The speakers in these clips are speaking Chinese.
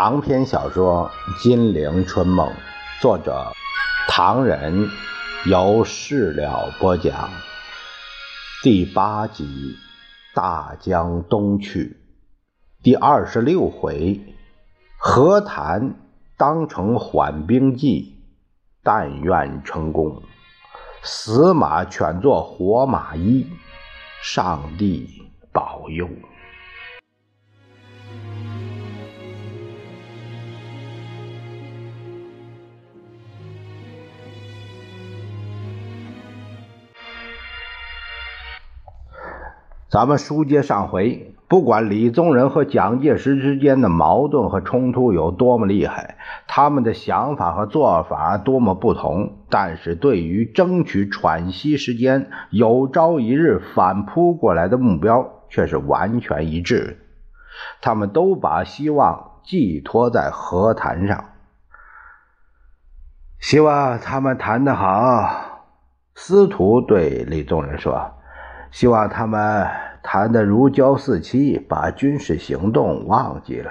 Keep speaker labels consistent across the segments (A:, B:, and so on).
A: 长篇小说《金陵春梦》，作者唐人，由事了播讲。第八集《大江东去》，第二十六回，和谈当成缓兵计，但愿成功。死马全做活马医，上帝保佑。咱们书接上回，不管李宗仁和蒋介石之间的矛盾和冲突有多么厉害，他们的想法和做法多么不同，但是对于争取喘息时间，有朝一日反扑过来的目标却是完全一致。他们都把希望寄托在和谈上，希望他们谈得好。司徒对李宗仁说。希望他们谈得如胶似漆，把军事行动忘记了。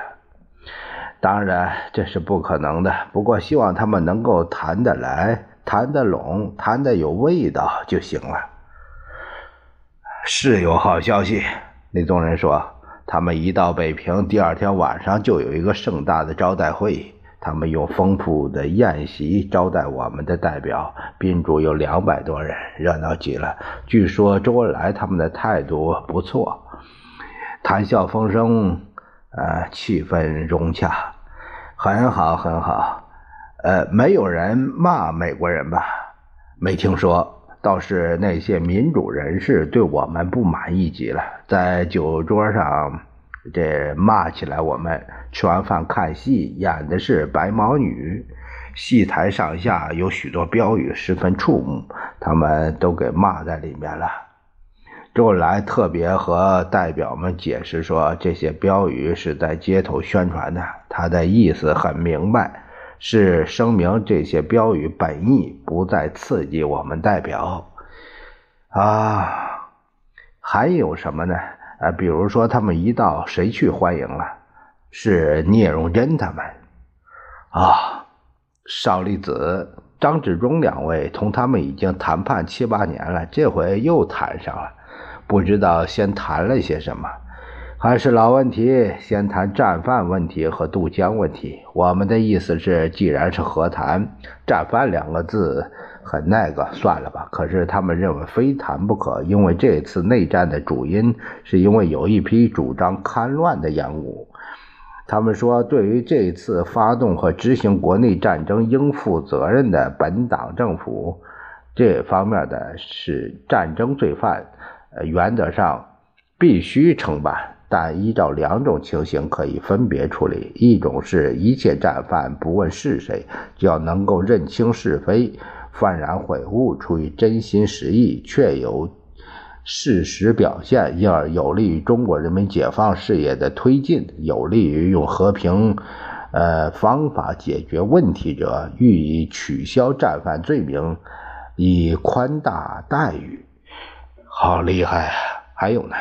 A: 当然这是不可能的，不过希望他们能够谈得来、谈得拢、谈得有味道就行了。是有好消息，李宗仁说，他们一到北平，第二天晚上就有一个盛大的招待会。他们用丰富的宴席招待我们的代表，宾主有两百多人，热闹极了。据说周恩来他们的态度不错，谈笑风生，呃，气氛融洽，很好很好。呃，没有人骂美国人吧？没听说。倒是那些民主人士对我们不满意极了，在酒桌上。这骂起来，我们吃完饭看戏，演的是白毛女，戏台上下有许多标语，十分触目，他们都给骂在里面了。周恩来特别和代表们解释说，这些标语是在街头宣传的，他的意思很明白，是声明这些标语本意不再刺激我们代表。啊，还有什么呢？啊，比如说他们一到，谁去欢迎了？是聂荣臻他们。啊，邵力子、张治中两位同他们已经谈判七八年了，这回又谈上了，不知道先谈了些什么。还是老问题，先谈战犯问题和渡江问题。我们的意思是，既然是和谈，战犯两个字。很那个，算了吧。可是他们认为非谈不可，因为这次内战的主因是因为有一批主张戡乱的洋务。他们说，对于这次发动和执行国内战争应负责任的本党政府，这方面的是战争罪犯，呃，原则上必须惩办。但依照两种情形可以分别处理：一种是一切战犯不问是谁，只要能够认清是非。幡然悔悟，出于真心实意，确有事实表现，因而有利于中国人民解放事业的推进，有利于用和平呃方法解决问题者，予以取消战犯罪名，以宽大待遇。好厉害！还有呢？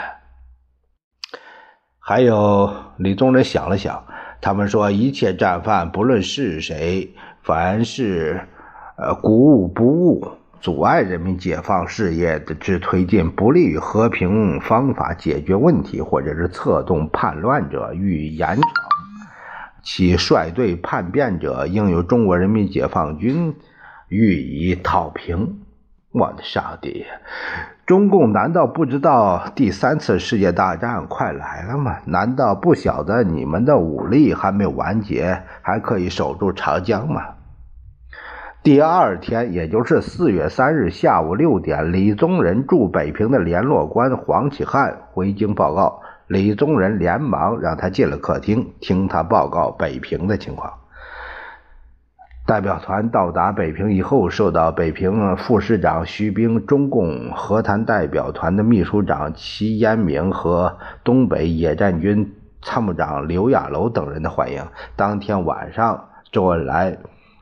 A: 还有李宗仁想了想，他们说一切战犯不论是谁，凡是。呃，鼓舞不误，阻碍人民解放事业的之推进，不利于和平方法解决问题，或者是策动叛乱者，予以严惩。其率队叛变者，应由中国人民解放军予以讨平。我的上帝！中共难道不知道第三次世界大战快来了吗？难道不晓得你们的武力还没有完结，还可以守住长江吗？第二天，也就是四月三日下午六点，李宗仁驻北平的联络官黄启汉回京报告。李宗仁连忙让他进了客厅，听他报告北平的情况。代表团到达北平以后，受到北平副市长徐冰、中共和谈代表团的秘书长齐延明和东北野战军参谋长刘亚楼等人的欢迎。当天晚上，周恩来。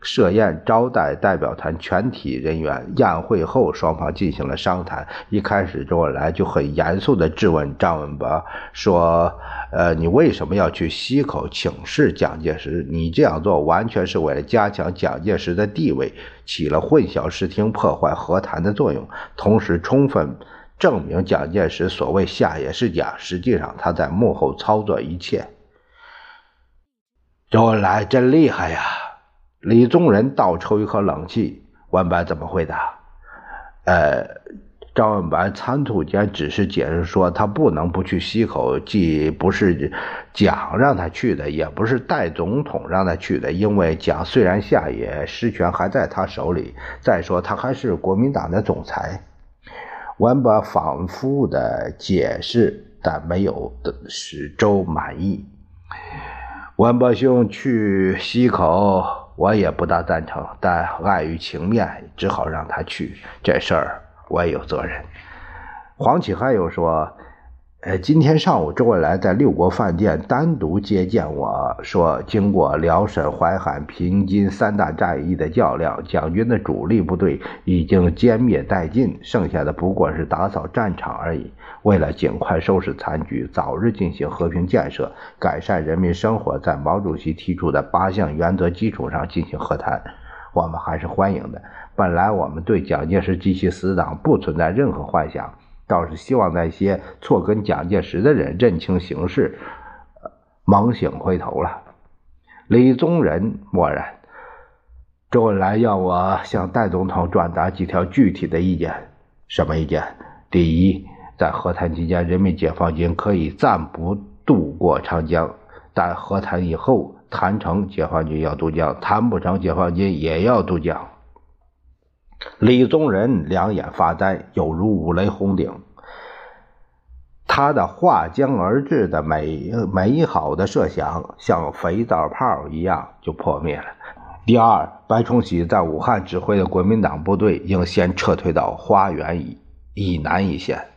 A: 设宴招待代表团全体人员。宴会后，双方进行了商谈。一开始，周恩来就很严肃地质问张文博说：“呃，你为什么要去西口请示蒋介石？你这样做完全是为了加强蒋介石的地位，起了混淆视听、破坏和谈的作用，同时充分证明蒋介石所谓下野是假，实际上他在幕后操作一切。”周恩来真厉害呀！李宗仁倒抽一口冷气。文白怎么回答？呃，张文白仓促间只是解释说，他不能不去西口，既不是蒋让他去的，也不是戴总统让他去的，因为蒋虽然下野，实权还在他手里。再说，他还是国民党的总裁。文白反复的解释，但没有使周满意。文伯兄去西口，我也不大赞成，但碍于情面，只好让他去。这事儿我也有责任。黄启汉又说。呃，今天上午，周恩来在六国饭店单独接见我说，经过辽沈、淮海、平津三大战役的较量，蒋军的主力部队已经歼灭殆尽，剩下的不过是打扫战场而已。为了尽快收拾残局，早日进行和平建设，改善人民生活，在毛主席提出的八项原则基础上进行和谈，我们还是欢迎的。本来我们对蒋介石及其死党不存在任何幻想。倒是希望那些错跟蒋介石的人认清形势，猛醒回头了。李宗仁默然。周恩来要我向戴总统转达几条具体的意见。什么意见？第一，在和谈期间，人民解放军可以暂不渡过长江；但和谈以后，谈成解放军要渡江，谈不成解放军也要渡江。李宗仁两眼发呆，有如五雷轰顶。他的划江而治的美美好的设想，像肥皂泡一样就破灭了。第二，白崇禧在武汉指挥的国民党部队应先撤退到花园以以南一线。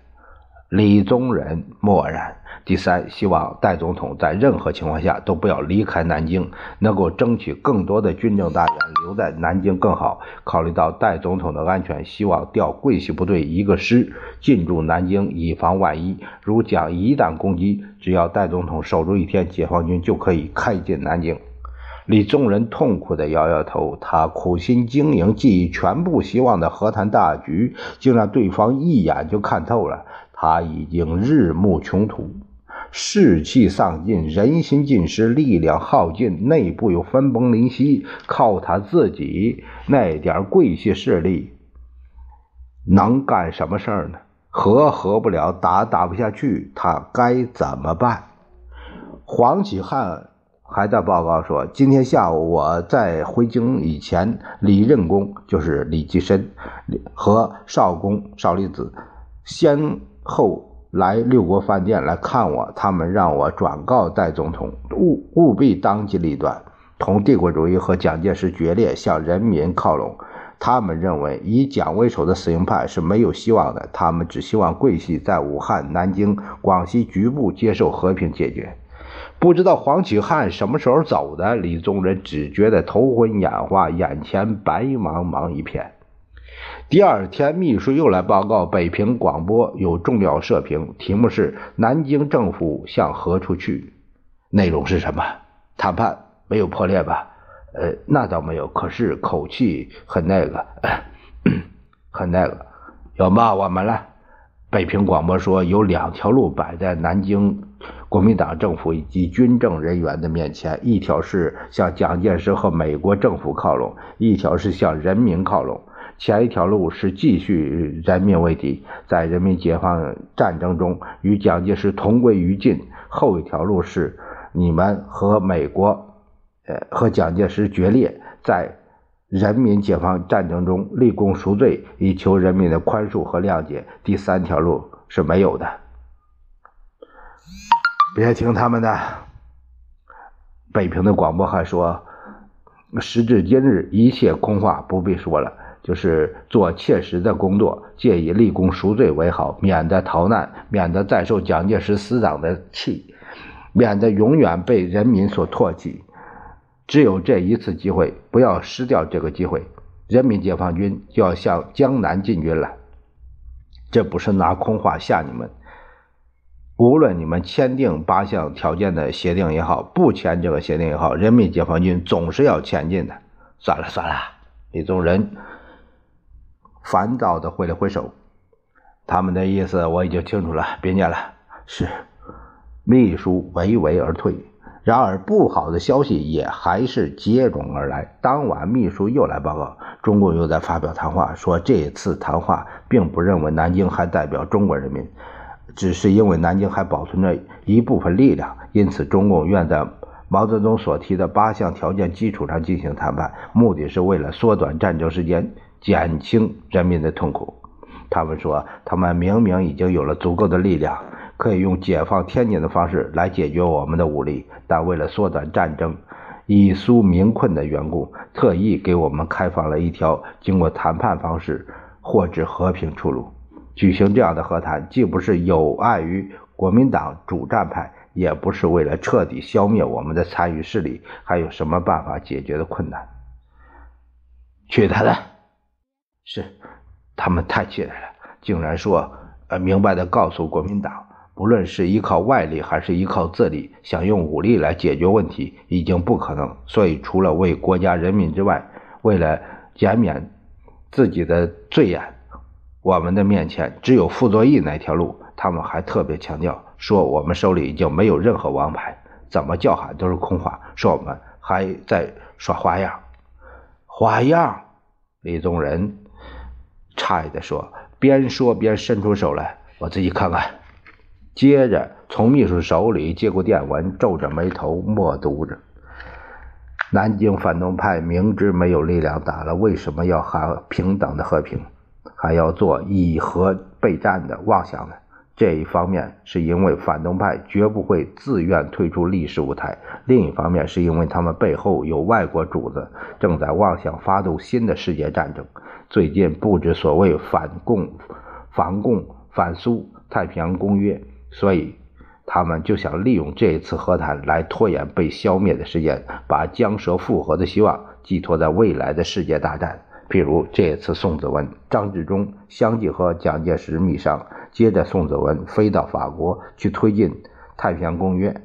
A: 李宗仁默然。第三，希望戴总统在任何情况下都不要离开南京，能够争取更多的军政大员留在南京更好。考虑到戴总统的安全，希望调桂系部队一个师进驻南京，以防万一。如蒋一旦攻击，只要戴总统守住一天，解放军就可以开进南京。李宗仁痛苦地摇摇头，他苦心经营、寄予全部希望的和谈大局，竟让对方一眼就看透了。他已经日暮穷途。士气丧尽，人心尽失，力量耗尽，内部又分崩离析。靠他自己那点贵系势力，能干什么事儿呢？和和不了，打打不下去，他该怎么办？黄启汉还在报告说，今天下午我在回京以前，李任公就是李济深和少公少利子先后。来六国饭店来看我，他们让我转告戴总统，务务必当机立断，同帝国主义和蒋介石决裂，向人民靠拢。他们认为以蒋为首的死硬派是没有希望的，他们只希望桂系在武汉、南京、广西局部接受和平解决。不知道黄启汉什么时候走的，李宗仁只觉得头昏眼花，眼前白茫茫一片。第二天，秘书又来报告，北平广播有重要社评，题目是“南京政府向何处去”，内容是什么？谈判没有破裂吧？呃，那倒没有，可是口气很那个，很那个，要骂我们了。北平广播说，有两条路摆在南京国民党政府以及军政人员的面前，一条是向蒋介石和美国政府靠拢，一条是向人民靠拢。前一条路是继续人民为敌，在人民解放战争中与蒋介石同归于尽；后一条路是你们和美国，呃，和蒋介石决裂，在人民解放战争中立功赎罪，以求人民的宽恕和谅解。第三条路是没有的，别听他们的。北平的广播还说，时至今日，一切空话，不必说了。就是做切实的工作，借以立功赎罪为好，免得逃难，免得再受蒋介石死党的气，免得永远被人民所唾弃。只有这一次机会，不要失掉这个机会。人民解放军就要向江南进军了，这不是拿空话吓你们。无论你们签订八项条件的协定也好，不签这个协定也好，人民解放军总是要前进的。算了算了，李宗仁烦躁的挥了挥手。他们的意思我已经清楚了，别念了。是，秘书唯唯而退。然而，不好的消息也还是接踵而来。当晚，秘书又来报告，中共又在发表谈话，说这次谈话并不认为南京还代表中国人民，只是因为南京还保存着一部分力量，因此中共愿在毛泽东所提的八项条件基础上进行谈判，目的是为了缩短战争时间，减轻人民的痛苦。他们说，他们明明已经有了足够的力量。可以用解放天津的方式来解决我们的武力，但为了缩短战争、以纾民困的缘故，特意给我们开放了一条经过谈判方式获致和平出路。举行这样的和谈，既不是有碍于国民党主战派，也不是为了彻底消灭我们的参与势力。还有什么办法解决的困难？去他的！是，他们太气人了，竟然说，呃，明白的告诉国民党。不论是依靠外力还是依靠自力，想用武力来解决问题已经不可能。所以，除了为国家人民之外，为了减免自己的罪眼，我们的面前只有傅作义那条路。他们还特别强调说，我们手里已经没有任何王牌，怎么叫喊都是空话。说我们还在耍花样，花样。李宗仁诧异地说，边说边伸出手来，我自己看看。接着从秘书手里接过电文，皱着眉头默读着。南京反动派明知没有力量打了，为什么要喊平等的和平，还要做以和备战的妄想呢？这一方面是因为反动派绝不会自愿退出历史舞台，另一方面是因为他们背后有外国主子正在妄想发动新的世界战争，最近布置所谓反共、反共、反苏、太平洋公约。所以，他们就想利用这一次和谈来拖延被消灭的时间，把江蛇复活的希望寄托在未来的世界大战。譬如这次宋子文、张治中相继和蒋介石密商，接着宋子文飞到法国去推进太平洋公约。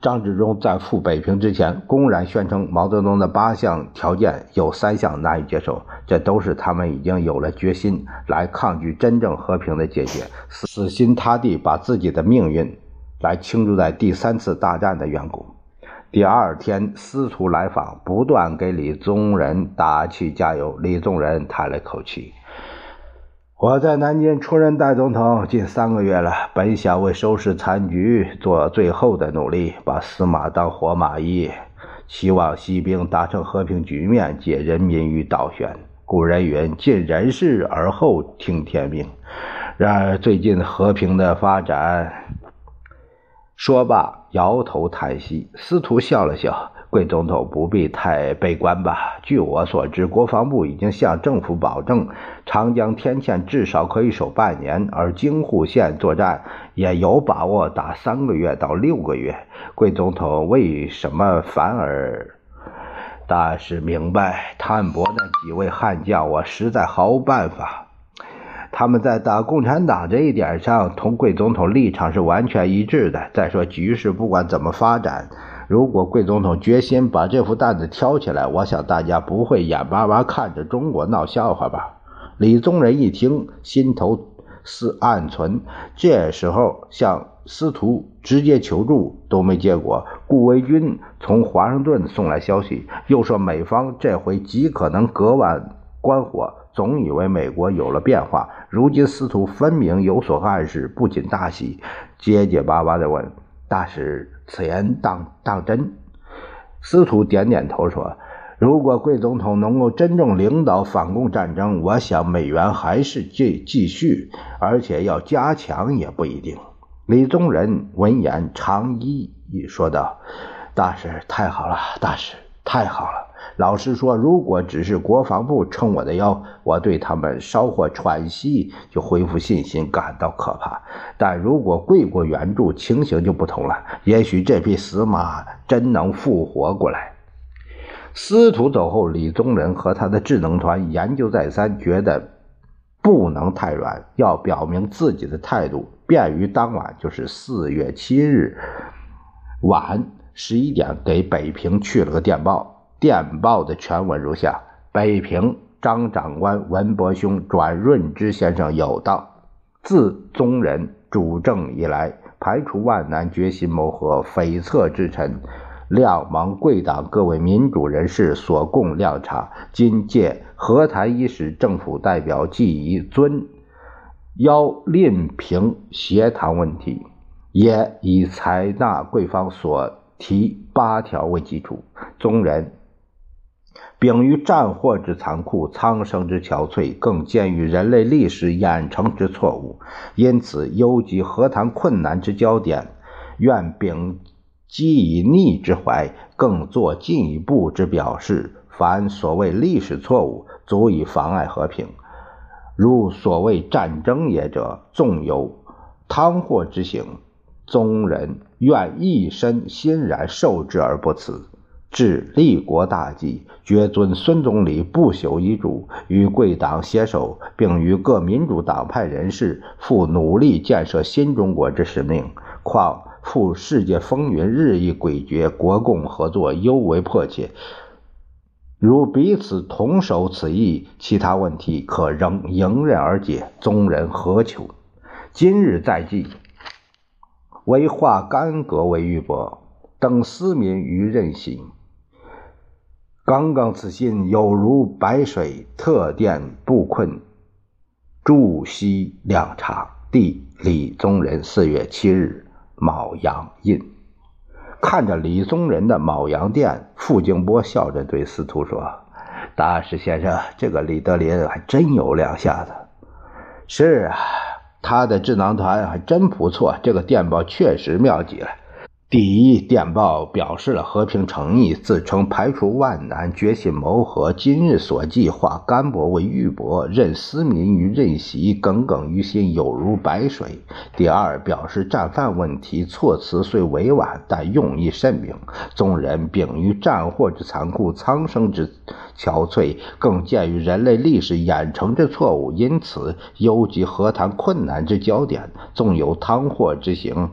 A: 张治中在赴北平之前，公然宣称毛泽东的八项条件有三项难以接受，这都是他们已经有了决心来抗拒真正和平的解决，死，死心塌地把自己的命运来倾注在第三次大战的缘故。第二天，司徒来访，不断给李宗仁打气加油。李宗仁叹了口气。我在南京出任代总统近三个月了，本想为收拾残局做最后的努力，把司马当活马医，希望西兵达成和平局面，解人民于倒悬。古人云：“尽人事而后听天命。”然而最近和平的发展，说罢摇头叹息。司徒笑了笑。贵总统不必太悲观吧？据我所知，国防部已经向政府保证，长江天堑至少可以守半年，而京沪线作战也有把握打三个月到六个月。贵总统为什么反而？大使明白，探伯那几位悍将，我实在毫无办法。他们在打共产党这一点上，同贵总统立场是完全一致的。再说，局势不管怎么发展。如果贵总统决心把这副担子挑起来，我想大家不会眼巴巴看着中国闹笑话吧？李宗仁一听，心头思暗存。这时候向司徒直接求助都没结果。顾维钧从华盛顿送来消息，又说美方这回极可能隔岸观火，总以为美国有了变化。如今司徒分明有所暗示，不仅大喜，结结巴巴地问大使。此言当当真？司徒点点头说：“如果贵总统能够真正领导反共战争，我想美元还是继继续，而且要加强也不一定。”李宗仁闻言长揖说道：“大使太好了，大使太好了。”老实说，如果只是国防部撑我的腰，我对他们稍获喘息就恢复信心感到可怕。但如果贵国援助，情形就不同了。也许这匹死马真能复活过来。司徒走后，李宗仁和他的智能团研究再三，觉得不能太软，要表明自己的态度。便于当晚，就是四月七日晚十一点，给北平去了个电报。电报的全文如下：北平张长官、文伯兄转润之先生有道：自宗人主政以来，排除万难，决心谋和，匪恻之臣。谅蒙贵党各位民主人士所供谅察，今借和谈伊始，政府代表既已尊邀另评协谈问题，也以采纳贵方所提八条为基础。宗人秉于战祸之残酷、苍生之憔悴，更鉴于人类历史演成之错误，因此忧及和谈困难之焦点，愿秉。基以逆之怀，更作进一步之表示。凡所谓历史错误，足以妨碍和平，如所谓战争也者，纵有汤祸之行，宗人愿一身欣然受之而不辞。至立国大计，绝遵孙总理不朽遗嘱，与贵党携手，并与各民主党派人士负努力建设新中国之使命。况。赴世界风云日益诡谲，国共合作尤为迫切。如彼此同守此意，其他问题可仍迎刃而解。宗人何求？今日在即，为化干戈为玉帛，等思民于任心。刚刚此信有如白水，特电不困，驻西两察。弟李宗仁四月七日。卯阳印，看着李宗仁的卯阳殿，傅静波笑着对司徒说：“大师先生，这个李德林还真有两下子。”是啊，他的智囊团还真不错，这个电报确实妙极了。第一电报表示了和平诚意，自称排除万难，决心谋和。今日所计化干帛为玉帛，任思民于任席，耿耿于心，有如白水。第二表示战犯问题，措辞虽委婉，但用意甚明。众人秉于战祸之残酷，苍生之憔悴，更鉴于人类历史演成之错误，因此忧及和谈困难之焦点，纵有汤祸之行。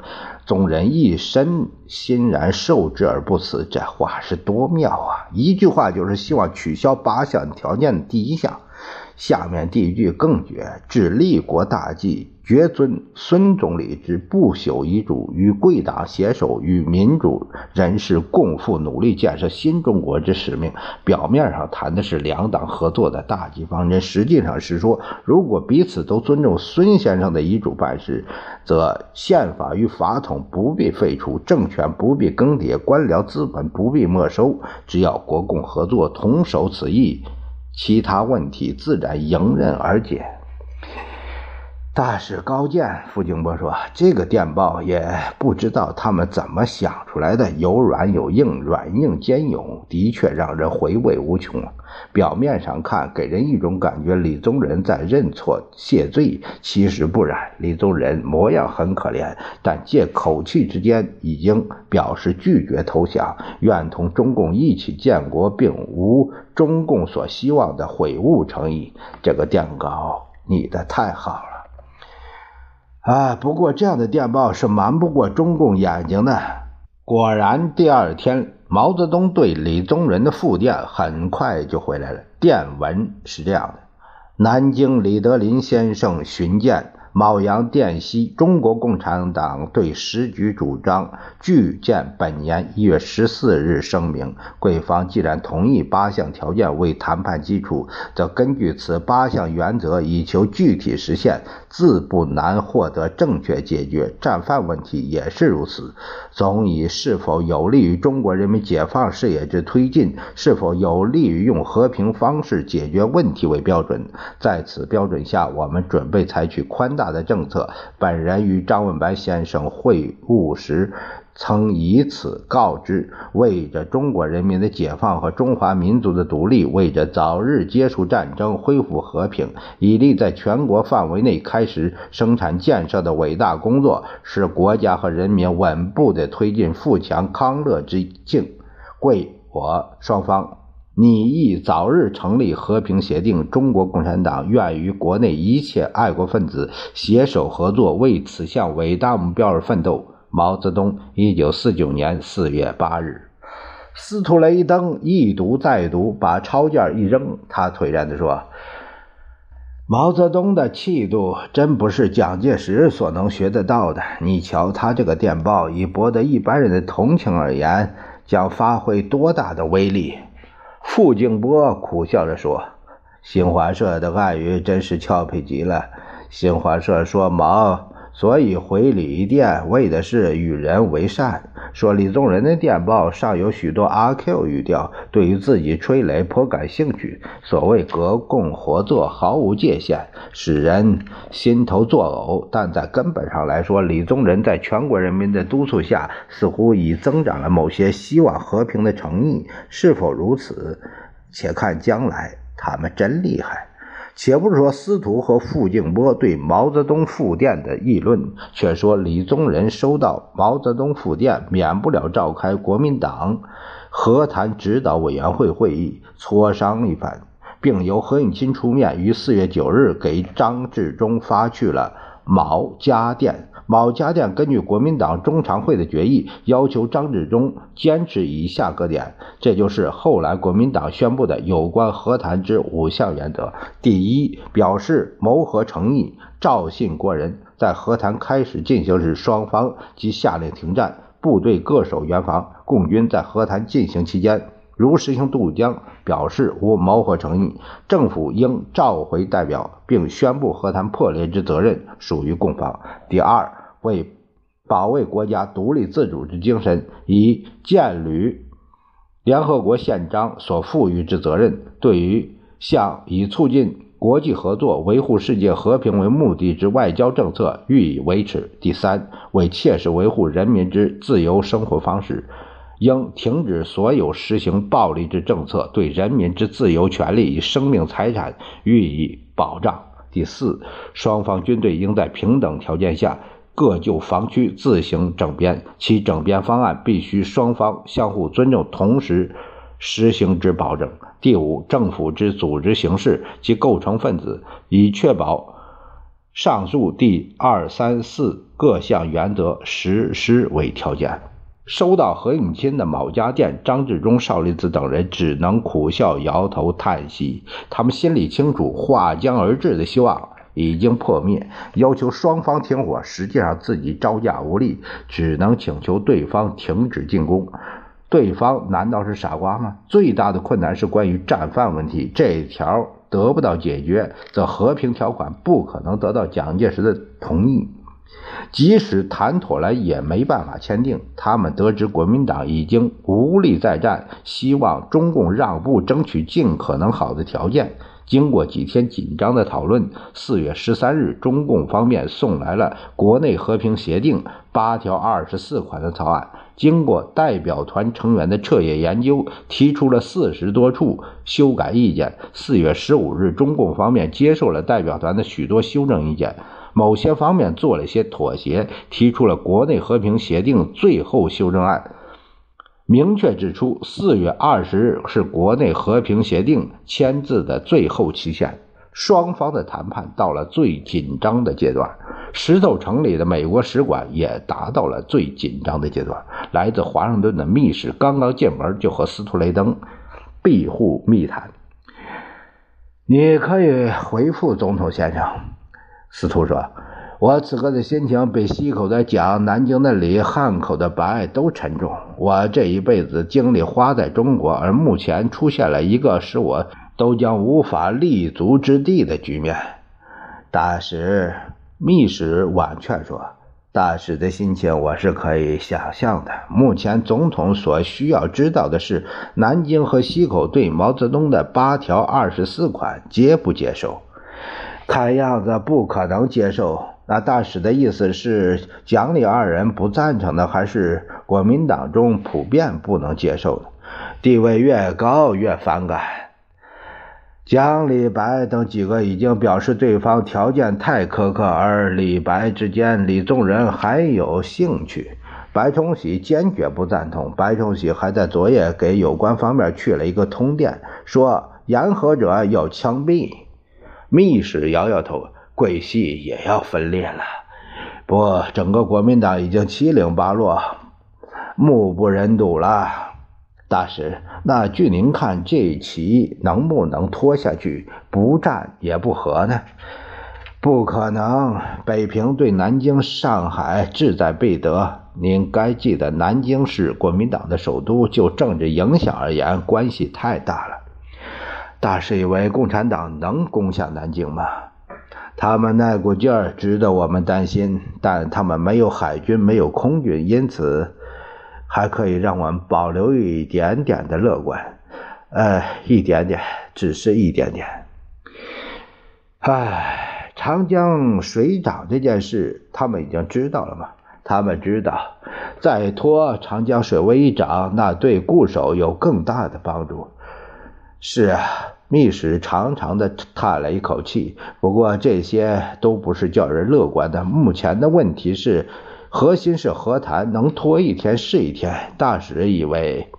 A: 众人一身欣然受之而不辞，这话是多妙啊！一句话就是希望取消八项条件的第一项。下面第一句更绝：至立国大计，决遵孙总理之不朽遗嘱，与贵党携手，与民主人士共赴努力建设新中国之使命。表面上谈的是两党合作的大计方针，实际上是说，如果彼此都尊重孙先生的遗嘱办事，则宪法与法统不必废除，政权不必更迭，官僚资本不必没收，只要国共合作，同守此意。其他问题自然迎刃而解。大使高见，傅静波说：“这个电报也不知道他们怎么想出来的，有软有硬，软硬兼有，的确让人回味无穷。表面上看，给人一种感觉，李宗仁在认错谢罪，其实不然。李宗仁模样很可怜，但借口气之间，已经表示拒绝投降，愿同中共一起建国，并无中共所希望的悔悟诚意。这个电稿拟的太好了。”啊，不过这样的电报是瞒不过中共眼睛的。果然，第二天，毛泽东对李宗仁的复电很快就回来了。电文是这样的：南京李德林先生寻见。卯阳殿西，中国共产党对时局主张，据见本年一月十四日声明。贵方既然同意八项条件为谈判基础，则根据此八项原则，以求具体实现，自不难获得正确解决。战犯问题也是如此。总以是否有利于中国人民解放事业之推进，是否有利于用和平方式解决问题为标准。在此标准下，我们准备采取宽大的政策。本人与张文白先生会晤时，曾以此告知：为着中国人民的解放和中华民族的独立，为着早日结束战争、恢复和平，以利在全国范围内开始生产建设的伟大工作，使国家和人民稳步地推进富强康乐之境。贵我双方拟议早日成立和平协定。中国共产党愿与国内一切爱国分子携手合作，为此项伟大目标而奋斗。毛泽东，一九四九年四月八日。斯图雷登一读再读，把抄件一扔，他颓然地说。毛泽东的气度真不是蒋介石所能学得到的。你瞧，他这个电报以博得一般人的同情而言，将发挥多大的威力？傅静波苦笑着说：“新华社的暗语真是俏皮极了。”新华社说毛。所以回李电为的是与人为善。说李宗仁的电报上有许多阿 Q 语调，对于自己吹雷颇感兴趣。所谓国共合作毫无界限，使人心头作呕。但在根本上来说，李宗仁在全国人民的督促下，似乎已增长了某些希望和平的诚意。是否如此？且看将来。他们真厉害。且不是说司徒和傅静波对毛泽东复电的议论，却说李宗仁收到毛泽东复电，免不了召开国民党和谈指导委员会会议，磋商一番，并由何应钦出面，于四月九日给张治中发去了毛家电。某家电根据国民党中常会的决议，要求张治中坚持以下各点，这就是后来国民党宣布的有关和谈之五项原则：第一，表示谋和诚意，赵信国人，在和谈开始进行时，双方即下令停战，部队各守原防，共军在和谈进行期间。如实行渡江，表示无谋和诚意，政府应召回代表，并宣布和谈破裂之责任属于共方。第二，为保卫国家独立自主之精神，以建履联合国宪章所赋予之责任，对于向以促进国际合作、维护世界和平为目的之外交政策予以维持。第三，为切实维护人民之自由生活方式。应停止所有实行暴力之政策，对人民之自由权利与生命财产予以保障。第四，双方军队应在平等条件下各就防区自行整编，其整编方案必须双方相互尊重，同时实行之保证。第五，政府之组织形式及构成分子，以确保上述第二、三、四各项原则实施为条件。收到何应钦的毛家电，张治中、邵力子等人只能苦笑、摇头、叹息。他们心里清楚，划江而治的希望已经破灭。要求双方停火，实际上自己招架无力，只能请求对方停止进攻。对方难道是傻瓜吗？最大的困难是关于战犯问题，这条得不到解决，则和平条款不可能得到蒋介石的同意。即使谈妥了，也没办法签订。他们得知国民党已经无力再战，希望中共让步，争取尽可能好的条件。经过几天紧张的讨论，四月十三日，中共方面送来了国内和平协定八条二十四款的草案。经过代表团成员的彻夜研究，提出了四十多处修改意见。四月十五日，中共方面接受了代表团的许多修正意见。某些方面做了些妥协，提出了国内和平协定最后修正案，明确指出四月二十日是国内和平协定签字的最后期限。双方的谈判到了最紧张的阶段，石头城里的美国使馆也达到了最紧张的阶段。来自华盛顿的密使刚刚进门，就和斯图雷登闭户密谈。你可以回复总统先生。司徒说：“我此刻的心情比西口的蒋、南京的李、汉口的白都沉重。我这一辈子精力花在中国，而目前出现了一个使我都将无法立足之地的局面。”大使密使婉劝说：“大使的心情我是可以想象的。目前总统所需要知道的是，南京和西口对毛泽东的八条二十四款接不接受。”看样子不可能接受。那大使的意思是，蒋李二人不赞成的，还是国民党中普遍不能接受的？地位越高越反感。蒋、李、白等几个已经表示对方条件太苛刻，而李白之间，李宗仁还有兴趣。白崇禧坚决不赞同。白崇禧还在昨夜给有关方面去了一个通电，说言和者要枪毙。密使摇摇头，桂系也要分裂了。不，整个国民党已经七零八落，目不忍睹了。大使，那据您看，这棋能不能拖下去，不战也不和呢？不可能，北平对南京、上海志在必得。您该记得，南京是国民党的首都，就政治影响而言，关系太大了。大使以为共产党能攻下南京吗？他们那股劲儿值得我们担心，但他们没有海军，没有空军，因此还可以让我们保留一点点的乐观。呃，一点点，只是一点点。唉，长江水涨这件事，他们已经知道了吗？他们知道，再拖长江水位一涨，那对固守有更大的帮助。是啊，密使长长的叹了一口气。不过这些都不是叫人乐观的。目前的问题是，核心是和谈，能拖一天是一天。大使以为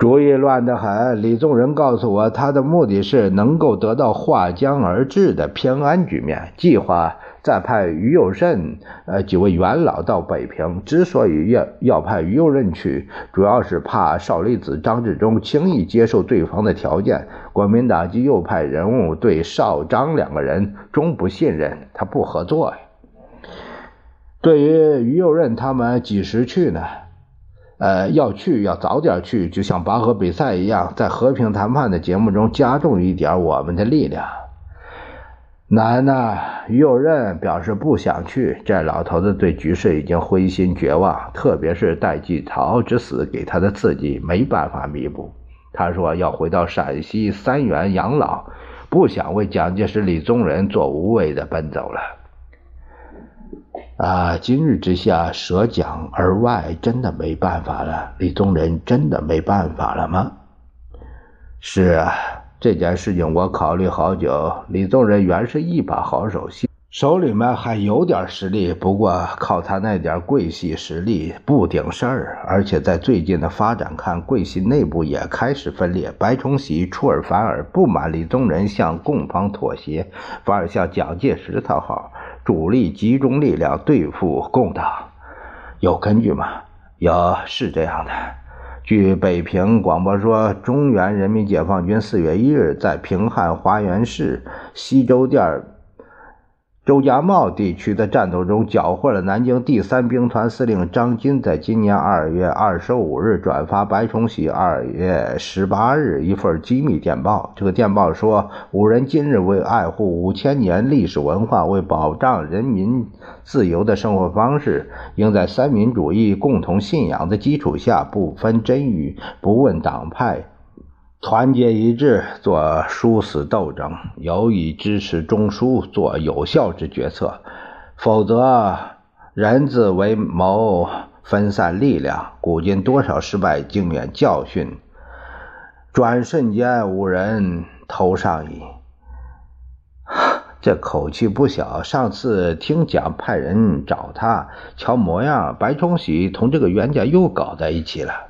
A: 主意乱得很。李宗仁告诉我，他的目的是能够得到划江而治的偏安局面。计划。再派于右任，呃，几位元老到北平。之所以要要派于右任去，主要是怕少林子张治中轻易接受对方的条件。国民党及右派人物对少张两个人终不信任，他不合作呀。对于于右任他们几时去呢？呃，要去要早点去，就像拔河比赛一样，在和平谈判的节目中加重一点我们的力量。难呐！于右任表示不想去。这老头子对局势已经灰心绝望，特别是戴季陶之死给他的刺激没办法弥补。他说要回到陕西三原养老，不想为蒋介石、李宗仁做无谓的奔走了。啊！今日之下，舍蒋而外，真的没办法了。李宗仁真的没办法了吗？是啊。这件事情我考虑好久。李宗仁原是一把好手，手里面还有点实力，不过靠他那点桂系实力不顶事儿。而且在最近的发展看，桂系内部也开始分裂。白崇禧出尔反尔，不满李宗仁向共方妥协，反而向蒋介石讨好，主力集中力量对付共党。有根据吗？有，是这样的。据北平广播说，中原人民解放军四月一日在平汉花园市西周店。周家茂地区的战斗中，缴获了南京第三兵团司令张金在今年二月二十五日转发白崇禧二月十八日一份机密电报。这个电报说，五人今日为爱护五千年历史文化，为保障人民自由的生活方式，应在三民主义共同信仰的基础下，不分真与，不问党派。团结一致，做殊死斗争；有以支持中枢，做有效之决策。否则，人自为谋，分散力量。古今多少失败经验教训，转瞬间无人头上矣。这口气不小。上次听讲，派人找他，瞧模样，白崇禧同这个冤家又搞在一起了。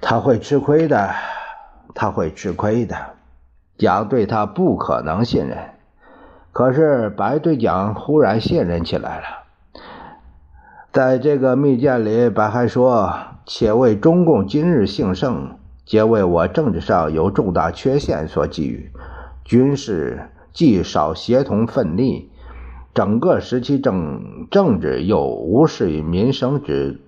A: 他会吃亏的，他会吃亏的。蒋对他不可能信任，可是白对蒋忽然信任起来了。在这个密件里，白还说：“且为中共今日兴盛，皆为我政治上有重大缺陷所给予。军事既少协同奋力，整个时期政政治又无视于民生之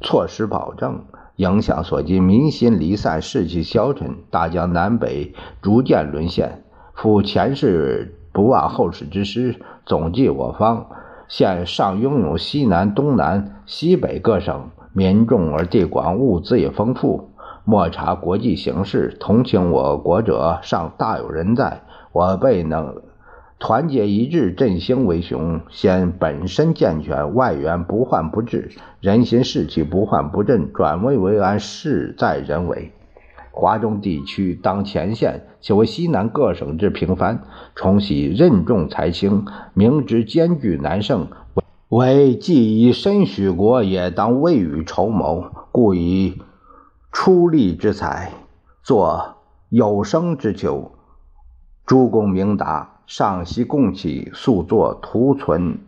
A: 措施保证。”影响所及，民心离散，士气消沉，大江南北逐渐沦陷。夫前世不忘后世之师，总计我方现尚拥有西南、东南、西北各省，民众而地广，物资也丰富。莫察国际形势，同情我国者尚大有人在。我辈能。团结一致，振兴为雄。先本身健全，外援不患不至，人心士气不患不振，转危为安，事在人为。华中地区当前线，且为西南各省之平藩。崇禧任重才轻，明知艰巨难胜，为既以身许国，也当未雨绸缪，故以出力之才，作有生之求。诸公明达，上西共起，速作图存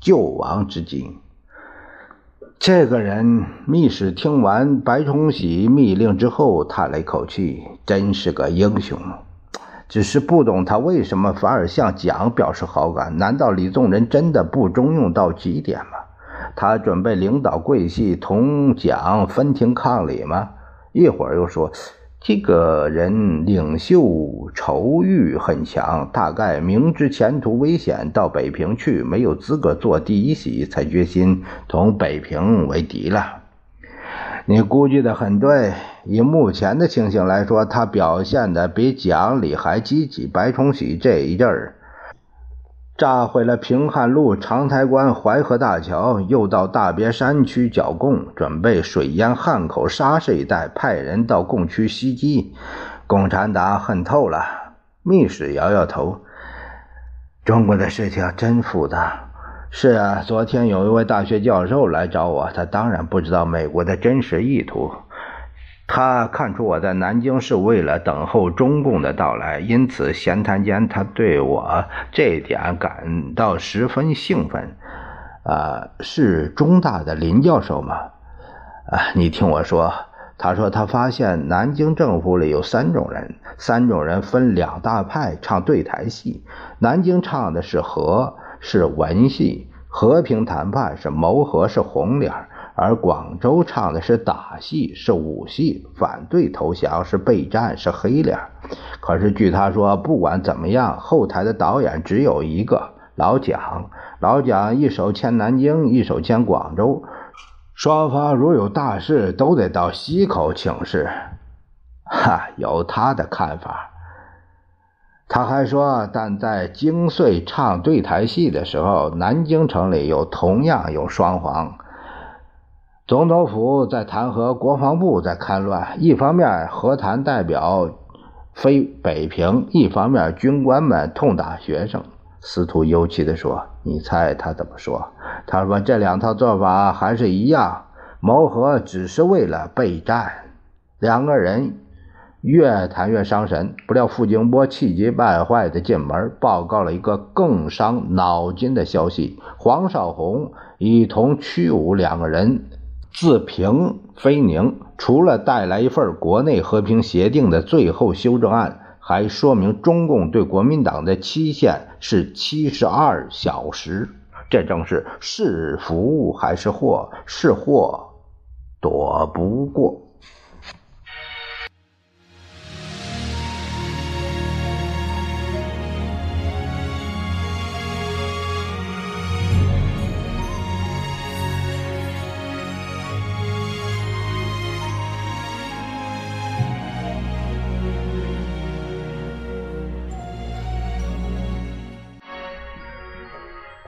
A: 救亡之计。这个人，密使听完白崇禧密令之后，叹了一口气：“真是个英雄。”只是不懂他为什么反而向蒋表示好感？难道李宗仁真的不中用到极点吗？他准备领导桂系同蒋分庭抗礼吗？一会儿又说。这个人领袖仇欲很强，大概明知前途危险到北平去没有资格做第一席，才决心同北平为敌了。你估计的很对，以目前的情形来说，他表现的比蒋李还积极。白崇禧这一阵儿。炸毁了平汉路、长台关、淮河大桥，又到大别山区剿共，准备水淹汉口、沙市一带，派人到共区袭击。共产党恨透了。密使摇摇头：“中国的事情真复杂。”是啊，昨天有一位大学教授来找我，他当然不知道美国的真实意图。他看出我在南京是为了等候中共的到来，因此闲谈间，他对我这点感到十分兴奋。啊，是中大的林教授吗？啊，你听我说，他说他发现南京政府里有三种人，三种人分两大派唱对台戏。南京唱的是和，是文戏，和平谈判是谋和，是红脸而广州唱的是打戏，是武戏，反对投降是备战，是黑脸。可是据他说，不管怎么样，后台的导演只有一个老蒋。老蒋一手牵南京，一手牵广州，双方如有大事，都得到西口请示。哈，有他的看法。他还说，但在京穗唱对台戏的时候，南京城里有同样有双簧。总统府在弹劾，国防部在看乱。一方面和谈代表飞北平，一方面军官们痛打学生。司徒忧气地说：“你猜他怎么说？他说这两套做法还是一样，谋和只是为了备战。”两个人越谈越伤神。不料傅京波气急败坏地进门，报告了一个更伤脑筋的消息：黄绍竑已同屈武两个人。自平非宁，除了带来一份国内和平协定的最后修正案，还说明中共对国民党的期限是七十二小时。这正是是福还是祸？是祸躲不过。